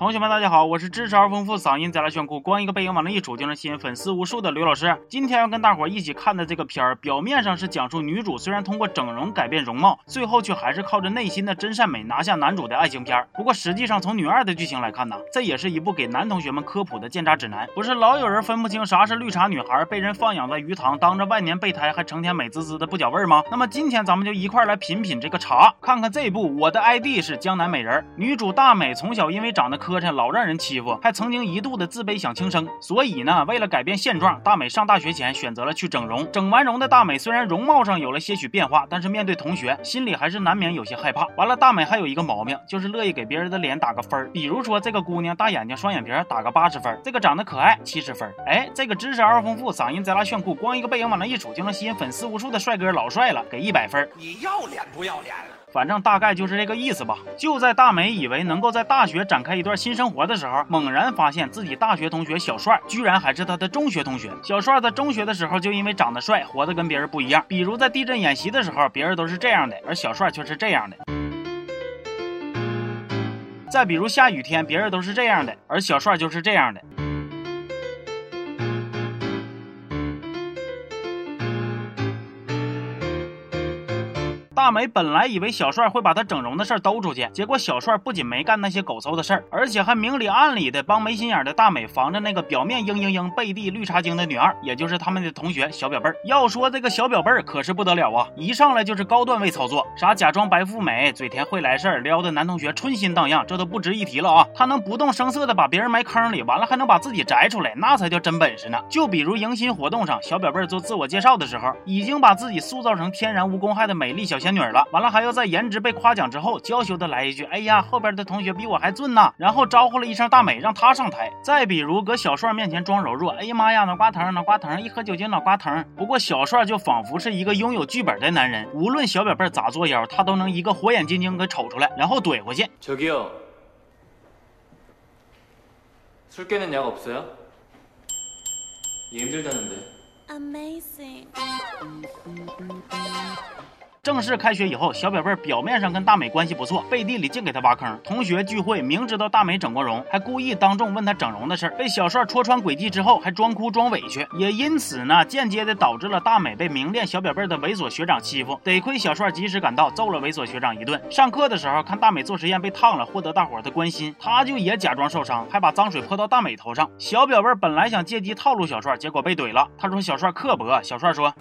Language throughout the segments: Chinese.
同学们，大家好，我是知识而丰富、嗓音贼拉炫酷、光一个背影往那一杵就能吸引粉丝无数的刘老师。今天要跟大伙一起看的这个片儿，表面上是讲述女主虽然通过整容改变容貌，最后却还是靠着内心的真善美拿下男主的爱情片儿。不过实际上从女二的剧情来看呢，这也是一部给男同学们科普的鉴渣指南。不是老有人分不清啥是绿茶女孩，被人放养在鱼塘，当着万年备胎还成天美滋滋的不脚味儿吗？那么今天咱们就一块来品品这个茶，看看这部《我的 ID 是江南美人》，女主大美从小因为长得可磕碜，老让人欺负，还曾经一度的自卑想轻生。所以呢，为了改变现状，大美上大学前选择了去整容。整完容的大美虽然容貌上有了些许变化，但是面对同学，心里还是难免有些害怕。完了，大美还有一个毛病，就是乐意给别人的脸打个分儿。比如说这个姑娘大眼睛双眼皮，打个八十分；这个长得可爱，七十分。哎，这个知识而丰富，嗓音贼拉炫酷，光一个背影往那一杵就能吸引粉丝无数的帅哥老帅了，给一百分。你要脸不要脸？反正大概就是这个意思吧。就在大美以为能够在大学展开一段新生活的时候，猛然发现自己大学同学小帅居然还是他的中学同学。小帅在中学的时候就因为长得帅，活得跟别人不一样。比如在地震演习的时候，别人都是这样的，而小帅却是这样的。再比如下雨天，别人都是这样的，而小帅就是这样的。大美本来以为小帅会把他整容的事儿兜出去，结果小帅不仅没干那些狗搜的事儿，而且还明里暗里的帮没心眼的大美防着那个表面嘤嘤嘤、背地绿茶精的女二，也就是他们的同学小表妹儿。要说这个小表妹儿可是不得了啊，一上来就是高段位操作，啥假装白富美、嘴甜会来事儿、撩的男同学春心荡漾，这都不值一提了啊。她能不动声色的把别人埋坑里，完了还能把自己摘出来，那才叫真本事呢。就比如迎新活动上，小表妹儿做自我介绍的时候，已经把自己塑造成天然无公害的美丽小仙女了。完了还要在颜值被夸奖之后，娇羞的来一句：“哎呀，后边的同学比我还俊呐。”然后招呼了一声大美，让她上台。再比如搁小帅面前装柔弱：“哎呀妈呀，脑瓜疼，脑瓜疼，一喝酒精脑瓜疼。”不过小帅就仿佛是一个拥有剧本的男人，无论小表妹咋作妖，他都能一个火眼金睛给瞅出来，然后怼回去。저기요술깨는약없어요힘들다는데 Amazing. 正式开学以后，小表妹表面上跟大美关系不错，背地里净给她挖坑。同学聚会，明知道大美整过容，还故意当众问她整容的事儿。被小帅戳穿诡计之后，还装哭装委屈，也因此呢，间接的导致了大美被明恋小表妹的猥琐学长欺负。得亏小帅及时赶到，揍了猥琐学长一顿。上课的时候，看大美做实验被烫了，获得大伙的关心，他就也假装受伤，还把脏水泼到大美头上。小表妹本来想借机套路小帅，结果被怼了。他说小帅刻薄，小帅说。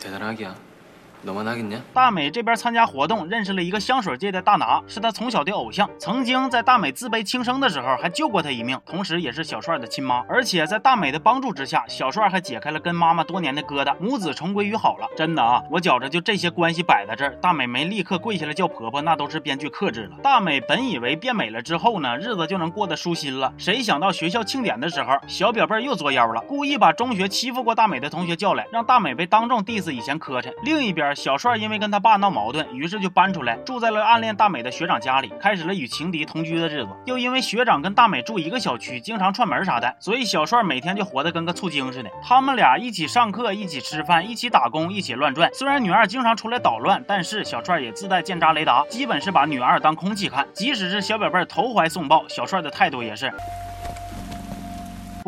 怎么拿给你大美这边参加活动，认识了一个香水界的大拿，是她从小的偶像。曾经在大美自卑轻生的时候，还救过她一命，同时也是小帅的亲妈。而且在大美的帮助之下，小帅还解开了跟妈妈多年的疙瘩，母子重归于好了。真的啊，我觉着就这些关系摆在这儿，大美没立刻跪下来叫婆婆，那都是编剧克制了。大美本以为变美了之后呢，日子就能过得舒心了，谁想到学校庆典的时候，小表妹又作妖了，故意把中学欺负过大美的同学叫来，让大美被当众 diss 以前磕碜。另一边，小帅因为跟他爸闹矛盾，于是就搬出来住在了暗恋大美的学长家里，开始了与情敌同居的日子。又因为学长跟大美住一个小区，经常串门啥的，所以小帅每天就活得跟个醋精似的。他们俩一起上课，一起吃饭，一起打工，一起乱转。虽然女二经常出来捣乱，但是小帅也自带鉴渣雷达，基本是把女二当空气看。即使是小表妹投怀送抱，小帅的态度也是。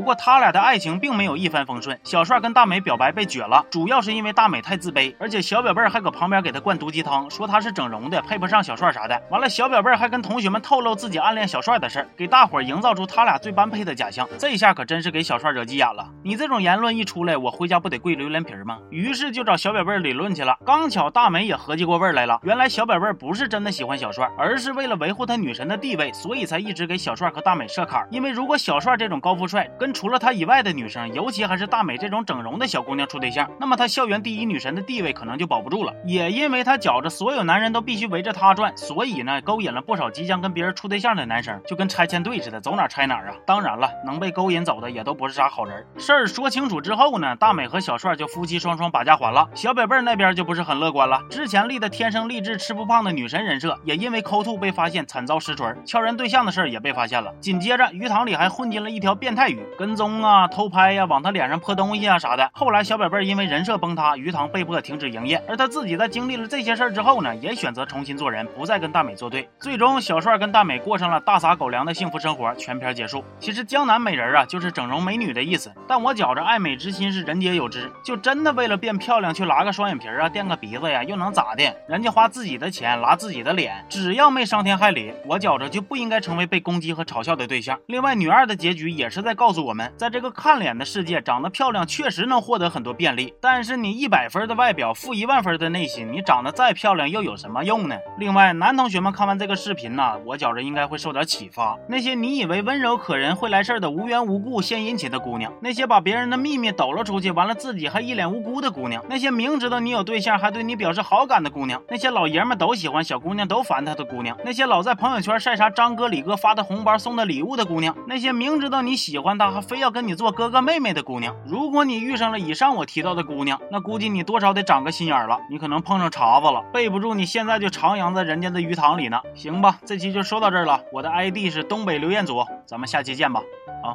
不过他俩的爱情并没有一帆风顺，小帅跟大美表白被撅了，主要是因为大美太自卑，而且小表妹还搁旁边给他灌毒鸡汤，说他是整容的，配不上小帅啥的。完了，小表妹还跟同学们透露自己暗恋小帅的事儿，给大伙营造出他俩最般配的假象。这一下可真是给小帅惹急眼了。你这种言论一出来，我回家不得跪榴莲皮吗？于是就找小表妹理论去了。刚巧大美也合计过味儿来了，原来小表妹不是真的喜欢小帅，而是为了维护他女神的地位，所以才一直给小帅和大美设坎。因为如果小帅这种高富帅跟除了她以外的女生，尤其还是大美这种整容的小姑娘处对象，那么她校园第一女神的地位可能就保不住了。也因为她觉着所有男人都必须围着她转，所以呢，勾引了不少即将跟别人处对象的男生，就跟拆迁队似的，走哪拆哪啊。当然了，能被勾引走的也都不是啥好人。事儿说清楚之后呢，大美和小帅就夫妻双双把家还了。小北贝那边就不是很乐观了，之前立的天生丽质吃不胖的女神人设，也因为抠吐被发现惨遭实锤，撬人对象的事儿也被发现了。紧接着鱼塘里还混进了一条变态鱼，跟踪啊、偷拍呀、往他脸上泼东西啊啥的。后来小宝贝因为人设崩塌，鱼塘被迫停止营业，而他自己在经历了这些事儿之后呢，也选择重新做人，不再跟大美作对。最终，小帅跟大美过上了大撒狗粮的幸福生活。全片结束。其实江南美人啊，就是整容美女的意思。但我觉着爱美之心是人皆有之，就真的为了变漂亮去拉个双眼皮啊、垫个鼻子呀，又能咋的？人家花自己的钱拉自己的脸，只要没伤天害理，我觉着就不应该成为被攻击和嘲笑的对象。另外，女二的结局也是在告诉我们，在这个看脸的世界，长得漂亮确实能获得很多便利。但是你一百分的外表，负一万分的内心，你长得再漂亮又有什么用呢？另外，男同学们看完这个视频呢，我觉着应该会受点启发。那些你以为温柔可人会来事的无缘无故献殷勤的姑娘，那些把别人的秘密抖了出去，完了自己还一脸无辜的姑娘，那些明知道你有对象还对你表示好感的姑娘，那些老爷们都喜欢小姑娘都烦他的姑娘，那些老在朋友圈晒啥张哥李哥发的红包送的礼物的姑娘，那些明知道你喜欢他还非要跟你做哥哥妹妹的姑娘，如果你遇上了以上我提到的姑娘，那估计你多少得长个心眼了，你可能碰上茬子了，备不住你现在就徜徉在人家的鱼塘里呢。行吧，这期就说到这儿了，我的 ID 是东北刘彦祖，咱们下期见吧，啊。